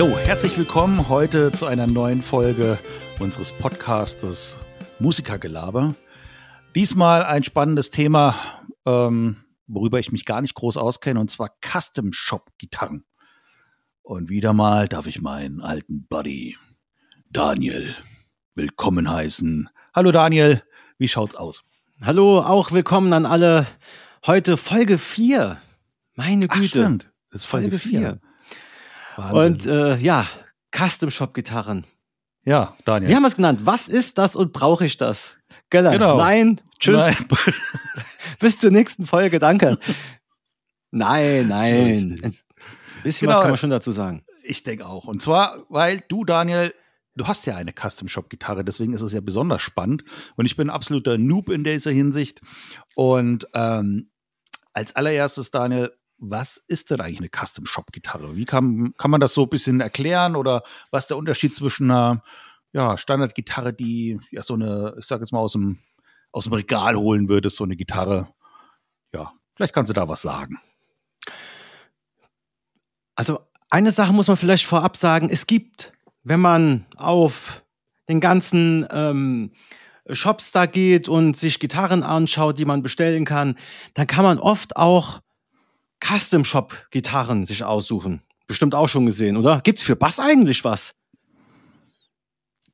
Jo, herzlich willkommen heute zu einer neuen Folge unseres Podcastes Musikergelaber. Diesmal ein spannendes Thema, ähm, worüber ich mich gar nicht groß auskenne, und zwar Custom Shop Gitarren. Und wieder mal darf ich meinen alten Buddy Daniel willkommen heißen. Hallo Daniel, wie schaut's aus? Hallo, auch willkommen an alle. Heute Folge 4. Meine Güte. Ach, stimmt. Das ist Folge 4. Und äh, ja, Custom Shop Gitarren. Ja, Daniel. Wir haben es genannt. Was ist das und brauche ich das? Geller. Genau. Nein, tschüss. Nein. Bis zur nächsten Folge, danke. nein, nein. Ein bisschen genau. was kann man schon dazu sagen. Ich denke auch. Und zwar, weil du, Daniel, du hast ja eine Custom Shop Gitarre, deswegen ist es ja besonders spannend. Und ich bin ein absoluter Noob in dieser Hinsicht. Und ähm, als allererstes, Daniel, was ist denn eigentlich eine Custom Shop Gitarre? Wie kann, kann man das so ein bisschen erklären oder was ist der Unterschied zwischen einer ja, Standardgitarre, die ja so eine, ich sag jetzt mal aus dem, aus dem Regal holen würdest, so eine Gitarre? Ja, vielleicht kannst du da was sagen. Also eine Sache muss man vielleicht vorab sagen, es gibt, wenn man auf den ganzen ähm, Shops da geht und sich Gitarren anschaut, die man bestellen kann, dann kann man oft auch Custom Shop Gitarren sich aussuchen. Bestimmt auch schon gesehen, oder? Gibt's für Bass eigentlich was?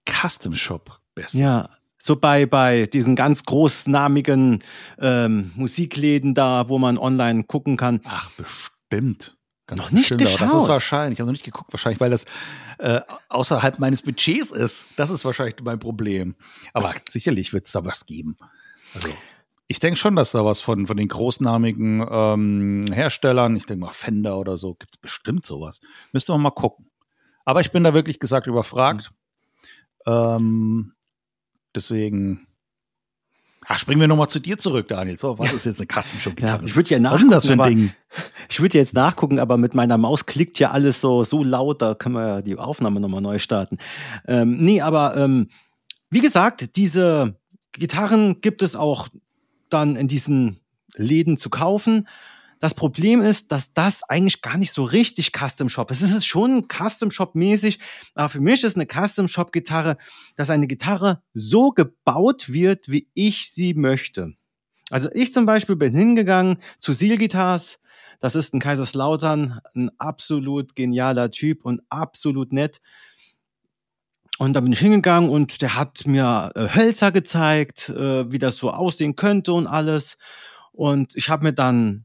Custom Shop besser. Ja, so bei, bei diesen ganz großnamigen ähm, Musikläden da, wo man online gucken kann. Ach, bestimmt. Ganz noch nicht geschaut. Das ist wahrscheinlich, ich habe noch nicht geguckt, wahrscheinlich, weil das äh, außerhalb meines Budgets ist. Das ist wahrscheinlich mein Problem. Aber sicherlich wird es da was geben. Also. Ich denke schon, dass da was von, von den großnamigen ähm, Herstellern, ich denke mal Fender oder so, gibt es bestimmt sowas. Müsste man mal gucken. Aber ich bin da wirklich gesagt überfragt. Mhm. Ähm, deswegen. Ach, springen wir nochmal zu dir zurück, Daniel. So, was ist jetzt eine Custom Shop Gitarre? Ja, ich würde ja nachgucken. Was ist das für ein Ding? Ich würde jetzt nachgucken, aber mit meiner Maus klickt ja alles so, so laut, da können wir ja die Aufnahme nochmal neu starten. Ähm, nee, aber ähm, wie gesagt, diese Gitarren gibt es auch dann in diesen Läden zu kaufen. Das Problem ist, dass das eigentlich gar nicht so richtig Custom Shop ist. Es ist schon Custom Shop mäßig, aber für mich ist eine Custom Shop Gitarre, dass eine Gitarre so gebaut wird, wie ich sie möchte. Also ich zum Beispiel bin hingegangen zu Seal Guitars. Das ist ein Kaiserslautern, ein absolut genialer Typ und absolut nett. Und da bin ich hingegangen und der hat mir äh, Hölzer gezeigt, äh, wie das so aussehen könnte und alles. Und ich habe mir dann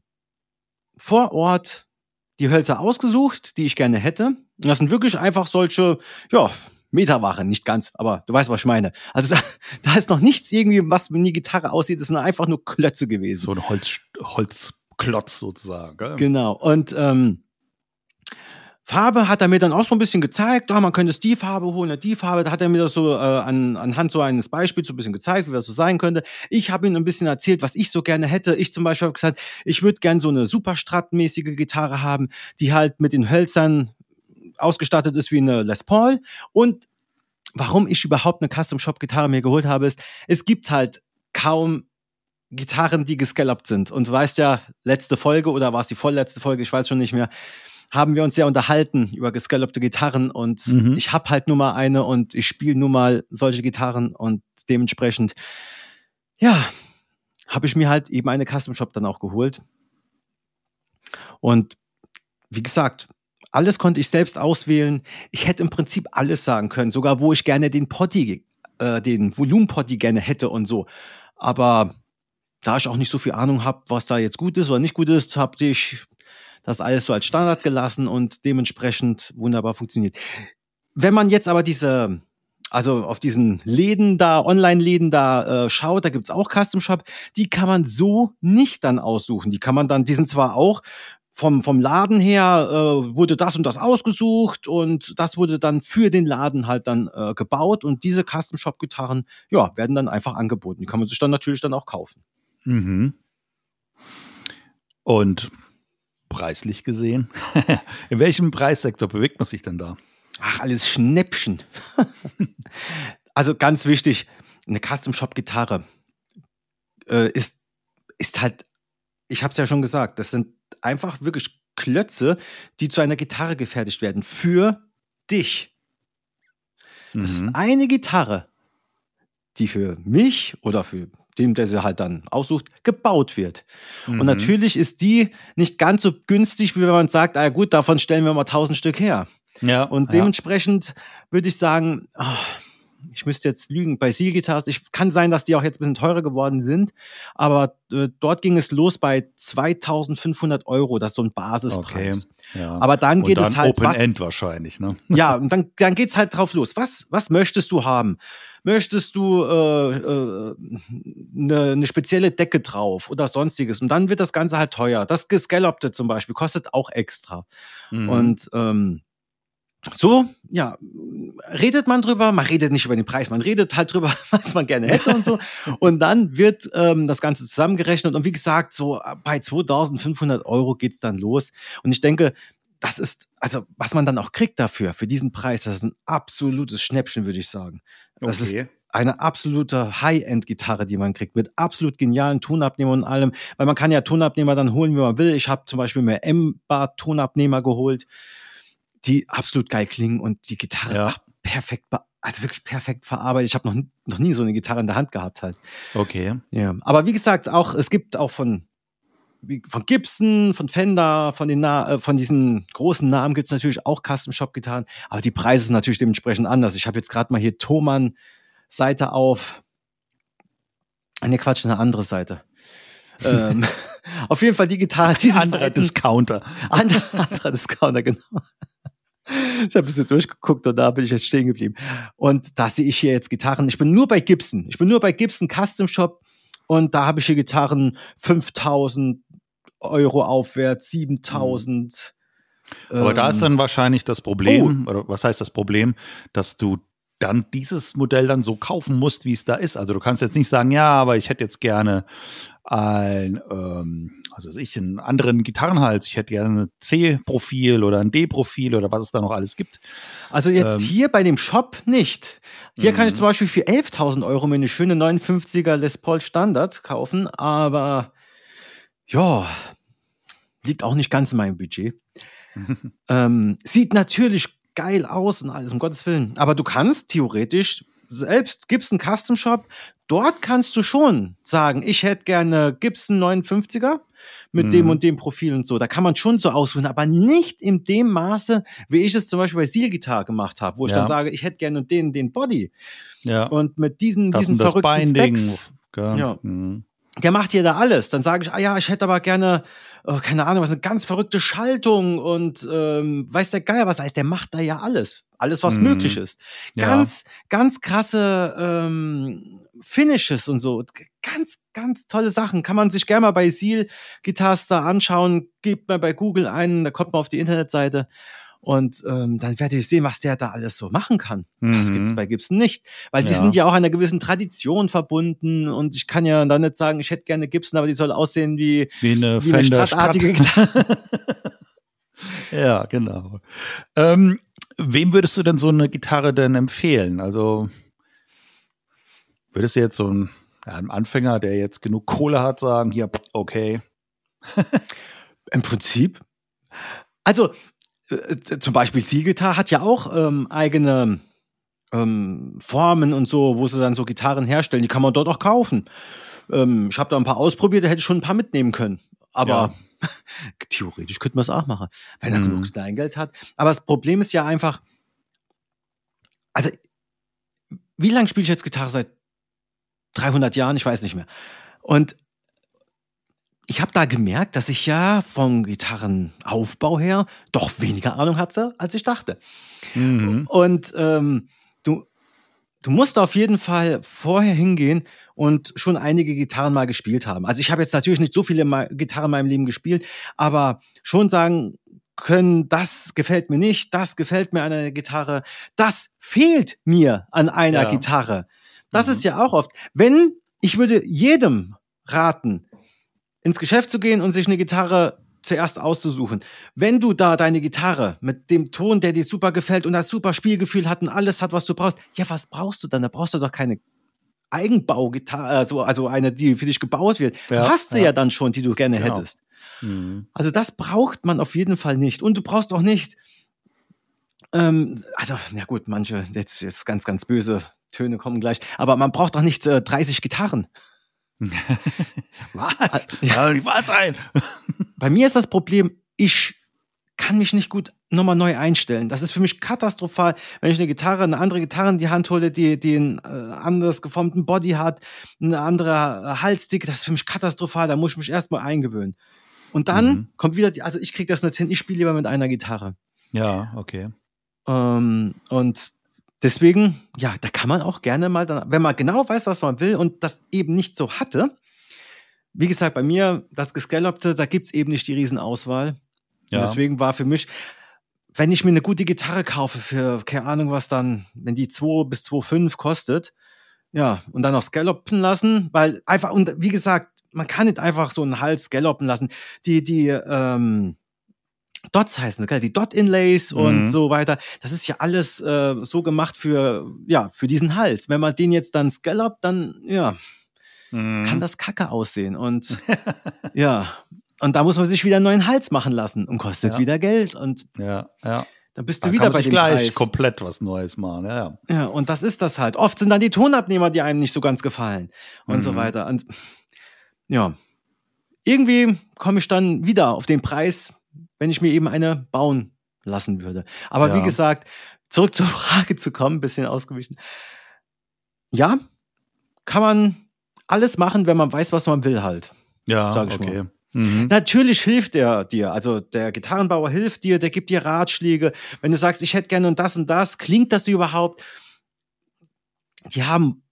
vor Ort die Hölzer ausgesucht, die ich gerne hätte. Und das sind wirklich einfach solche, ja, Meterware, nicht ganz, aber du weißt, was ich meine. Also da, da ist noch nichts irgendwie, was wie die Gitarre aussieht, das sind einfach nur Klötze gewesen. So ein Holz, Holzklotz sozusagen. Gell? Genau. Und ähm, Farbe hat er mir dann auch so ein bisschen gezeigt, ja, man könnte es die Farbe holen, die Farbe, da hat er mir das so äh, an, anhand so eines Beispiels so ein bisschen gezeigt, wie das so sein könnte. Ich habe ihm ein bisschen erzählt, was ich so gerne hätte. Ich zum Beispiel habe gesagt, ich würde gerne so eine Superstrat-mäßige Gitarre haben, die halt mit den Hölzern ausgestattet ist wie eine Les Paul. Und warum ich überhaupt eine Custom-Shop-Gitarre mir geholt habe, ist, es gibt halt kaum Gitarren, die gescallopt sind. Und du weißt ja, letzte Folge oder war es die vorletzte Folge, ich weiß schon nicht mehr, haben wir uns ja unterhalten über gescallopte Gitarren und mhm. ich habe halt nur mal eine und ich spiele nur mal solche Gitarren und dementsprechend, ja, habe ich mir halt eben eine Custom Shop dann auch geholt. Und wie gesagt, alles konnte ich selbst auswählen. Ich hätte im Prinzip alles sagen können, sogar wo ich gerne den Potty, äh, den Volumenpotty gerne hätte und so. Aber da ich auch nicht so viel Ahnung habe, was da jetzt gut ist oder nicht gut ist, habe ich das alles so als Standard gelassen und dementsprechend wunderbar funktioniert. Wenn man jetzt aber diese, also auf diesen Läden da, Online-Läden da äh, schaut, da gibt's auch Custom Shop, die kann man so nicht dann aussuchen. Die kann man dann, die sind zwar auch vom, vom Laden her äh, wurde das und das ausgesucht und das wurde dann für den Laden halt dann äh, gebaut und diese Custom Shop Gitarren, ja, werden dann einfach angeboten. Die kann man sich dann natürlich dann auch kaufen. Mhm. Und preislich gesehen? In welchem Preissektor bewegt man sich denn da? Ach, alles Schnäppchen. also ganz wichtig, eine Custom-Shop-Gitarre äh, ist, ist halt, ich habe es ja schon gesagt, das sind einfach wirklich Klötze, die zu einer Gitarre gefertigt werden für dich. Das mhm. ist eine Gitarre, die für mich oder für dem, der sie halt dann aussucht, gebaut wird. Mhm. Und natürlich ist die nicht ganz so günstig, wie wenn man sagt, ah gut, davon stellen wir mal tausend Stück her. Ja, und dementsprechend ja. würde ich sagen, oh, ich müsste jetzt lügen, bei Seal Guitars, ich kann sein, dass die auch jetzt ein bisschen teurer geworden sind, aber äh, dort ging es los bei 2500 Euro, das ist so ein Basispreis. Okay, ja. Aber dann geht dann es halt. Open was, End wahrscheinlich, ne? Ja, und dann, dann geht es halt drauf los. Was, was möchtest du haben? Möchtest du äh, äh, eine, eine spezielle Decke drauf oder sonstiges? Und dann wird das Ganze halt teuer. Das Gescallopte zum Beispiel kostet auch extra. Mhm. Und ähm, so, ja, redet man drüber, man redet nicht über den Preis, man redet halt drüber, was man gerne hätte und so. Und dann wird ähm, das Ganze zusammengerechnet und wie gesagt, so bei 2500 Euro geht's dann los. Und ich denke, das ist, also was man dann auch kriegt dafür, für diesen Preis, das ist ein absolutes Schnäppchen, würde ich sagen. Das okay. ist eine absolute High-End-Gitarre, die man kriegt, mit absolut genialen Tonabnehmern und allem, weil man kann ja Tonabnehmer dann holen, wie man will. Ich habe zum Beispiel mir M-Bar-Tonabnehmer geholt die absolut geil klingen und die Gitarre ja. ist perfekt, also wirklich perfekt verarbeitet. Ich habe noch, noch nie so eine Gitarre in der Hand gehabt halt. Okay. Ja, aber wie gesagt, auch es gibt auch von von Gibson, von Fender, von den Na äh, von diesen großen Namen gibt es natürlich auch Custom Shop Gitarren, aber die Preise sind natürlich dementsprechend anders. Ich habe jetzt gerade mal hier Thomann Seite auf. Ne, Quatsch, eine andere Seite. ähm, auf jeden Fall die Gitarre, diese anderer Discounter. Anderer, anderer Discounter, genau. Ich habe ein bisschen durchgeguckt und da bin ich jetzt stehen geblieben. Und da sehe ich hier jetzt Gitarren. Ich bin nur bei Gibson. Ich bin nur bei Gibson Custom Shop und da habe ich hier Gitarren 5000 Euro aufwärts, 7000. Aber ähm, da ist dann wahrscheinlich das Problem, oh. oder was heißt das Problem, dass du dann dieses Modell dann so kaufen musst, wie es da ist. Also du kannst jetzt nicht sagen, ja, aber ich hätte jetzt gerne ein, ähm, was weiß ich, einen anderen Gitarrenhals. Ich hätte gerne ein C-Profil oder ein D-Profil oder was es da noch alles gibt. Also jetzt ähm, hier bei dem Shop nicht. Hier kann ich mhm. zum Beispiel für 11.000 Euro mir eine schöne 59er Les Paul Standard kaufen, aber ja, liegt auch nicht ganz in meinem Budget. ähm, sieht natürlich geil aus und alles, um Gottes Willen. Aber du kannst theoretisch selbst Gibson Custom Shop, dort kannst du schon sagen, ich hätte gerne Gibson 59er mit mhm. dem und dem Profil und so. Da kann man schon so aussuchen, aber nicht in dem Maße, wie ich es zum Beispiel bei Seal Guitar gemacht habe, wo ich ja. dann sage, ich hätte gerne den, den Body. Ja. Und mit diesen, das diesen verrückten. Specs. Ja. Mhm der macht hier da alles. Dann sage ich, ah ja, ich hätte aber gerne, oh, keine Ahnung, was eine ganz verrückte Schaltung und ähm, weiß der Geier was heißt, der macht da ja alles. Alles, was mhm. möglich ist. Ganz, ja. ganz krasse ähm, Finishes und so. Ganz, ganz tolle Sachen. Kann man sich gerne mal bei Seal Guitars da anschauen. Gebt mal bei Google ein, da kommt man auf die Internetseite. Und ähm, dann werdet ihr sehen, was der da alles so machen kann. Mhm. Das gibt's bei Gibson nicht. Weil die ja. sind ja auch einer gewissen Tradition verbunden. Und ich kann ja dann nicht sagen, ich hätte gerne Gibson, aber die soll aussehen wie, wie eine, wie eine stadtartige Gitarre. ja, genau. Ähm, wem würdest du denn so eine Gitarre denn empfehlen? Also würdest du jetzt so ein, ja, Anfänger, der jetzt genug Kohle hat, sagen, hier, okay. Im Prinzip. Also, äh, zum Beispiel Zielgitarre hat ja auch ähm, eigene ähm, Formen und so, wo sie dann so Gitarren herstellen. Die kann man dort auch kaufen. Ähm, ich habe da ein paar ausprobiert, da hätte ich schon ein paar mitnehmen können. Aber ja. theoretisch könnte man es auch machen, wenn er mhm. genug Kleingeld hat. Aber das Problem ist ja einfach, also wie lange spiele ich jetzt Gitarre? Seit 300 Jahren? Ich weiß nicht mehr. Und ich habe da gemerkt, dass ich ja vom Gitarrenaufbau her doch weniger Ahnung hatte, als ich dachte. Mhm. Und ähm, du, du musst auf jeden Fall vorher hingehen und schon einige Gitarren mal gespielt haben. Also ich habe jetzt natürlich nicht so viele Gitarren in meinem Leben gespielt, aber schon sagen können, das gefällt mir nicht, das gefällt mir an einer Gitarre, das fehlt mir an einer ja. Gitarre. Das mhm. ist ja auch oft. Wenn ich würde jedem raten, ins Geschäft zu gehen und sich eine Gitarre zuerst auszusuchen. Wenn du da deine Gitarre mit dem Ton, der dir super gefällt und das super Spielgefühl hat und alles hat, was du brauchst, ja, was brauchst du dann? Da brauchst du doch keine Eigenbaugitarre, also, also eine, die für dich gebaut wird. Ja, du hast sie ja. ja. dann schon, die du gerne genau. hättest. Mhm. Also das braucht man auf jeden Fall nicht. Und du brauchst auch nicht Ähm, also, ja gut, manche, jetzt, jetzt ganz, ganz böse Töne kommen gleich. Aber man braucht doch nicht äh, 30 Gitarren. was? Ja, nicht wahr sein. Bei mir ist das Problem, ich kann mich nicht gut nochmal neu einstellen. Das ist für mich katastrophal, wenn ich eine Gitarre, eine andere Gitarre in die Hand hole, die, die einen äh, anders geformten Body hat, eine andere Halsdicke. Das ist für mich katastrophal. Da muss ich mich erstmal eingewöhnen. Und dann mhm. kommt wieder die, also ich kriege das nicht hin, ich spiele lieber mit einer Gitarre. Ja, okay. Ähm, und deswegen, ja, da kann man auch gerne mal, dann, wenn man genau weiß, was man will und das eben nicht so hatte, wie gesagt, bei mir, das Gescallopte, da gibt es eben nicht die Riesenauswahl. Ja. Und deswegen war für mich, wenn ich mir eine gute Gitarre kaufe für, keine Ahnung was dann, wenn die 2 bis 2,5 kostet, ja, und dann noch scallopen lassen, weil einfach, und wie gesagt, man kann nicht einfach so einen Hals scallopen lassen. Die, die, ähm, Dots heißen, die Dot-Inlays mhm. und so weiter. Das ist ja alles äh, so gemacht für, ja, für diesen Hals. Wenn man den jetzt dann scallopt, dann, ja, mhm. kann das kacke aussehen. Und ja, und da muss man sich wieder einen neuen Hals machen lassen und kostet ja. wieder Geld. Und ja, ja. Dann bist du dann wieder bei dem gleich Preis. komplett was Neues machen. Ja, ja. ja, und das ist das halt. Oft sind dann die Tonabnehmer, die einem nicht so ganz gefallen und mhm. so weiter. Und ja, irgendwie komme ich dann wieder auf den Preis, wenn ich mir eben eine bauen lassen würde. Aber ja. wie gesagt, zurück zur Frage zu kommen, bisschen ausgewichen. Ja, kann man alles machen, wenn man weiß, was man will halt. Ja, sag ich okay. mal. Mhm. Natürlich hilft er dir, also der Gitarrenbauer hilft dir, der gibt dir Ratschläge. Wenn du sagst, ich hätte gerne und das und das, klingt das überhaupt? Die haben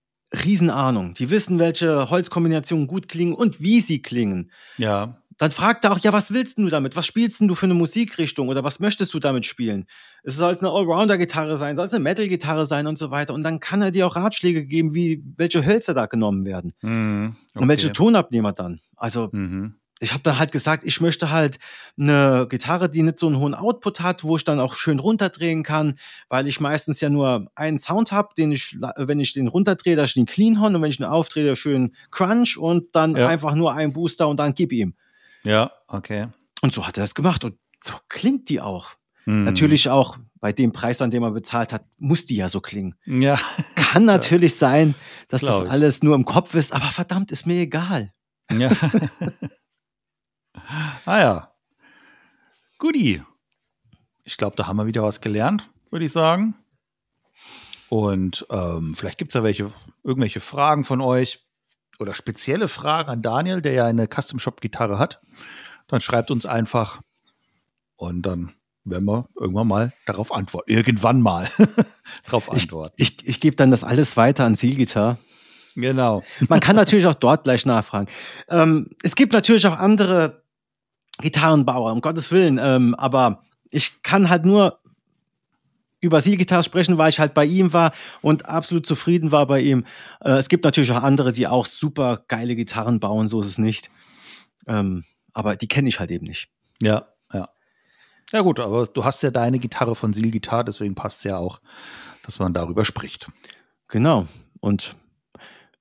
Riesenahnung. Die wissen, welche Holzkombinationen gut klingen und wie sie klingen. Ja. Dann fragt er auch, ja, was willst du damit? Was spielst du für eine Musikrichtung oder was möchtest du damit spielen? Es soll es eine Allrounder-Gitarre sein, soll es eine Metal-Gitarre sein und so weiter. Und dann kann er dir auch Ratschläge geben, wie welche Hölzer da genommen werden. Mhm, okay. Und welche Tonabnehmer dann. Also mhm ich habe dann halt gesagt, ich möchte halt eine Gitarre, die nicht so einen hohen Output hat, wo ich dann auch schön runterdrehen kann, weil ich meistens ja nur einen Sound habe, den ich, wenn ich den runterdrehe, dass ich den clean horn und wenn ich ihn aufdrehe, schön crunch und dann ja. einfach nur einen Booster und dann gib ihm. Ja, okay. Und so hat er das gemacht und so klingt die auch. Mhm. Natürlich auch bei dem Preis, an dem er bezahlt hat, muss die ja so klingen. Ja. Kann natürlich sein, dass das alles nur im Kopf ist, aber verdammt, ist mir egal. Ja. Ah ja. Guti. Ich glaube, da haben wir wieder was gelernt, würde ich sagen. Und ähm, vielleicht gibt es ja welche, irgendwelche Fragen von euch oder spezielle Fragen an Daniel, der ja eine Custom Shop Gitarre hat. Dann schreibt uns einfach und dann werden wir irgendwann mal darauf antworten. Irgendwann mal darauf antworten. Ich, ich, ich gebe dann das alles weiter an Zielgitar. Genau. Man kann natürlich auch dort gleich nachfragen. Ähm, es gibt natürlich auch andere Gitarrenbauer, um Gottes Willen. Ähm, aber ich kann halt nur über Seal sprechen, weil ich halt bei ihm war und absolut zufrieden war bei ihm. Äh, es gibt natürlich auch andere, die auch super geile Gitarren bauen, so ist es nicht. Ähm, aber die kenne ich halt eben nicht. Ja, ja. Ja gut, aber du hast ja deine Gitarre von Seal Guitar, deswegen passt es ja auch, dass man darüber spricht. Genau. Und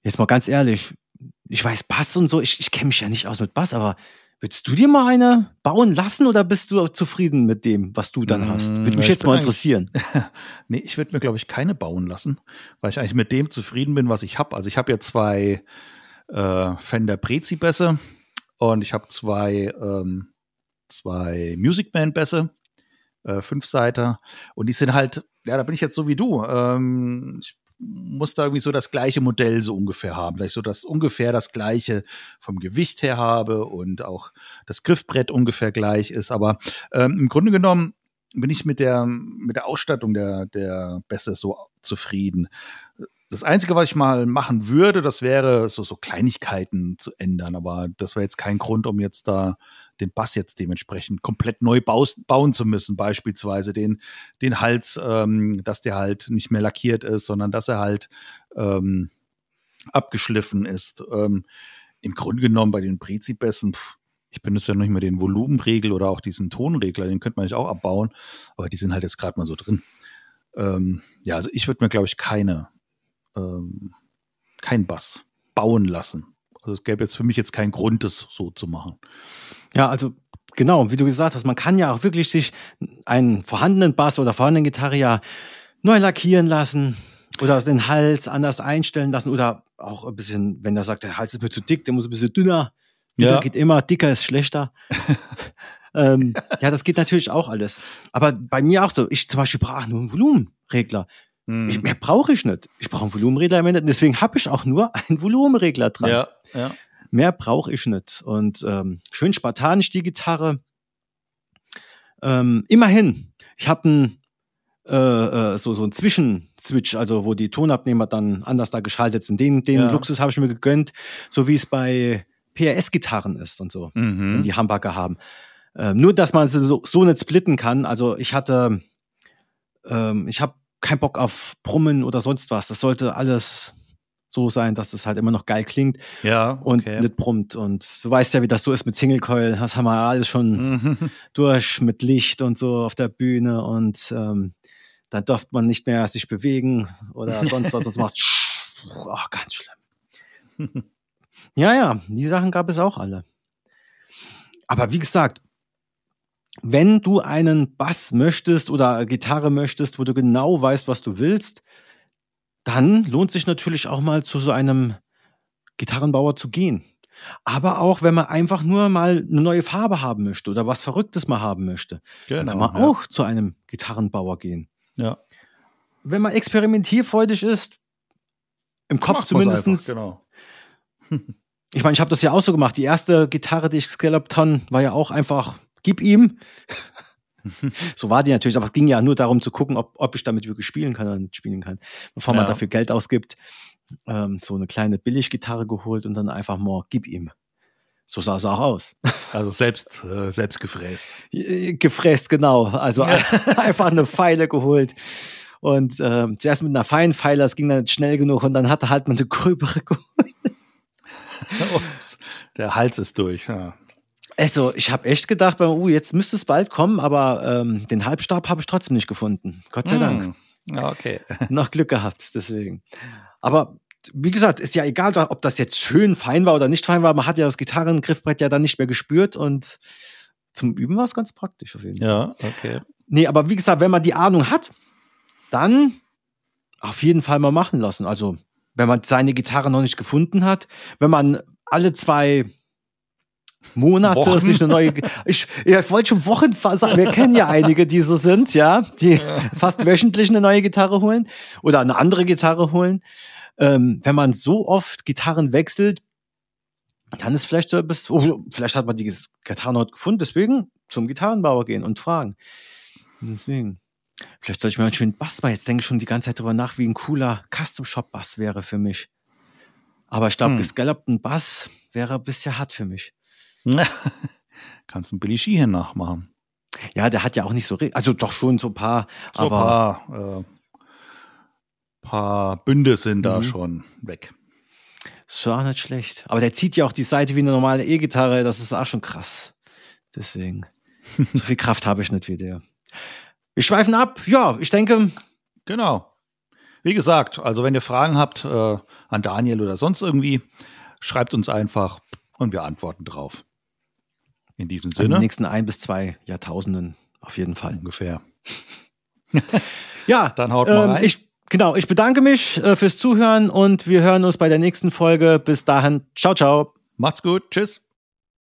jetzt mal ganz ehrlich, ich weiß Bass und so, ich, ich kenne mich ja nicht aus mit Bass, aber Würdest du dir mal eine bauen lassen oder bist du zufrieden mit dem, was du dann hast? Würde mich ja, jetzt mal interessieren. nee, ich würde mir, glaube ich, keine bauen lassen, weil ich eigentlich mit dem zufrieden bin, was ich habe. Also ich habe ja zwei äh, Fender Prezi-Bässe und ich habe zwei, ähm, zwei Music Band-Bässe, äh, Fünfseiter. Und die sind halt, ja, da bin ich jetzt so wie du. Ähm, ich muss da irgendwie so das gleiche Modell so ungefähr haben, ich so das ungefähr das gleiche vom Gewicht her habe und auch das Griffbrett ungefähr gleich ist. Aber ähm, im Grunde genommen bin ich mit der, mit der Ausstattung der, der Bässe so zufrieden. Das Einzige, was ich mal machen würde, das wäre so, so Kleinigkeiten zu ändern. Aber das wäre jetzt kein Grund, um jetzt da den Bass jetzt dementsprechend komplett neu bauen zu müssen. Beispielsweise den, den Hals, ähm, dass der halt nicht mehr lackiert ist, sondern dass er halt ähm, abgeschliffen ist. Ähm, Im Grunde genommen bei den Prezi-Bässen, ich benutze ja noch nicht mal den Volumenregel oder auch diesen Tonregler, den könnte man nicht auch abbauen, aber die sind halt jetzt gerade mal so drin. Ähm, ja, also ich würde mir, glaube ich, keine ähm, kein Bass bauen lassen. Also es gäbe jetzt für mich jetzt keinen Grund, das so zu machen. Ja, also genau, wie du gesagt hast, man kann ja auch wirklich sich einen vorhandenen Bass oder vorhandene Gitarre ja neu lackieren lassen oder den Hals anders einstellen lassen oder auch ein bisschen, wenn er sagt, der Hals ist mir zu dick, der muss ein bisschen dünner. Dünner ja. geht immer, dicker ist schlechter. ähm, ja, das geht natürlich auch alles. Aber bei mir auch so, ich zum Beispiel brauche nur einen Volumenregler. Hm. Ich, mehr brauche ich nicht. Ich brauche einen Volumenregler im Ende. Deswegen habe ich auch nur einen Volumenregler dran. Ja, ja. Mehr brauche ich nicht. Und ähm, schön spartanisch die Gitarre. Ähm, immerhin, ich habe ein äh, äh, so, so ein Zwischenswitch, also wo die Tonabnehmer dann anders da geschaltet sind. Den, den ja. Luxus habe ich mir gegönnt, so wie es bei PRS-Gitarren ist und so, mhm. wenn die Hamburger haben. Ähm, nur, dass man sie so, so nicht splitten kann. Also ich hatte, ähm, ich habe keinen Bock auf Brummen oder sonst was. Das sollte alles so sein, dass es halt immer noch geil klingt ja, okay. und nicht brummt. Und du weißt ja, wie das so ist mit Single Coil. Das haben wir alles schon mhm. durch mit Licht und so auf der Bühne und ähm, dann darf man nicht mehr sich bewegen oder sonst was, sonst machst oh, ganz schlimm. ja, ja, die Sachen gab es auch alle. Aber wie gesagt, wenn du einen Bass möchtest oder Gitarre möchtest, wo du genau weißt, was du willst, dann lohnt sich natürlich auch mal zu so einem Gitarrenbauer zu gehen. Aber auch, wenn man einfach nur mal eine neue Farbe haben möchte oder was Verrücktes mal haben möchte, genau, dann kann man ja. auch zu einem Gitarrenbauer gehen. Ja. Wenn man experimentierfreudig ist, im Kopf zumindest. Genau. ich meine, ich habe das ja auch so gemacht. Die erste Gitarre, die ich gescallopt habe, war ja auch einfach, gib ihm. So war die natürlich, aber es ging ja nur darum zu gucken, ob, ob ich damit wirklich spielen kann oder nicht spielen kann. Bevor man dafür Geld ausgibt, ähm, so eine kleine Billiggitarre geholt und dann einfach mal, gib ihm. So sah es auch aus. Also selbst, äh, selbst gefräst. Gefräst, genau. Also ja. einfach eine Pfeile geholt. Und äh, zuerst mit einer feinen Pfeile, das ging dann nicht schnell genug und dann hatte halt man eine gröbere geholt. Ups, der Hals ist durch. Ja. Also, ich habe echt gedacht, uh, jetzt müsste es bald kommen, aber ähm, den Halbstab habe ich trotzdem nicht gefunden. Gott sei mm. Dank. Okay. Noch Glück gehabt, deswegen. Aber wie gesagt, ist ja egal, ob das jetzt schön fein war oder nicht fein war. Man hat ja das Gitarrengriffbrett ja dann nicht mehr gespürt und zum Üben war es ganz praktisch auf jeden Fall. Ja, okay. Nee, aber wie gesagt, wenn man die Ahnung hat, dann auf jeden Fall mal machen lassen. Also, wenn man seine Gitarre noch nicht gefunden hat, wenn man alle zwei Monate Wochen? sich eine neue. Ich, ich wollte schon Wochen sagen. Wir kennen ja einige, die so sind, ja, die ja. fast wöchentlich eine neue Gitarre holen oder eine andere Gitarre holen ähm, wenn man so oft Gitarren wechselt, dann ist vielleicht so bis, oh, vielleicht hat man die Gitarren heute gefunden, deswegen zum Gitarrenbauer gehen und fragen. Deswegen. Vielleicht soll ich mir einen schönen Bass machen. Jetzt denke ich schon die ganze Zeit darüber nach, wie ein cooler Custom-Shop-Bass wäre für mich. Aber ich glaube, hm. gescallopten Bass wäre bisher hart für mich. Kannst einen Billy Sheehan nachmachen. Ja, der hat ja auch nicht so, also doch schon so ein paar, so aber. Paar, äh, paar Bünde sind da mhm. schon weg. Ist schon auch nicht schlecht. Aber der zieht ja auch die Seite wie eine normale E-Gitarre, das ist auch schon krass. Deswegen. so viel Kraft habe ich nicht wie der. Wir schweifen ab. Ja, ich denke. Genau. Wie gesagt, also wenn ihr Fragen habt äh, an Daniel oder sonst irgendwie, schreibt uns einfach und wir antworten drauf. In diesem Sinne. In den nächsten ein bis zwei Jahrtausenden auf jeden Fall. Ungefähr. ja, dann haut mal ähm, rein. Ich, Genau, ich bedanke mich äh, fürs Zuhören und wir hören uns bei der nächsten Folge. Bis dahin, ciao, ciao. Macht's gut, tschüss.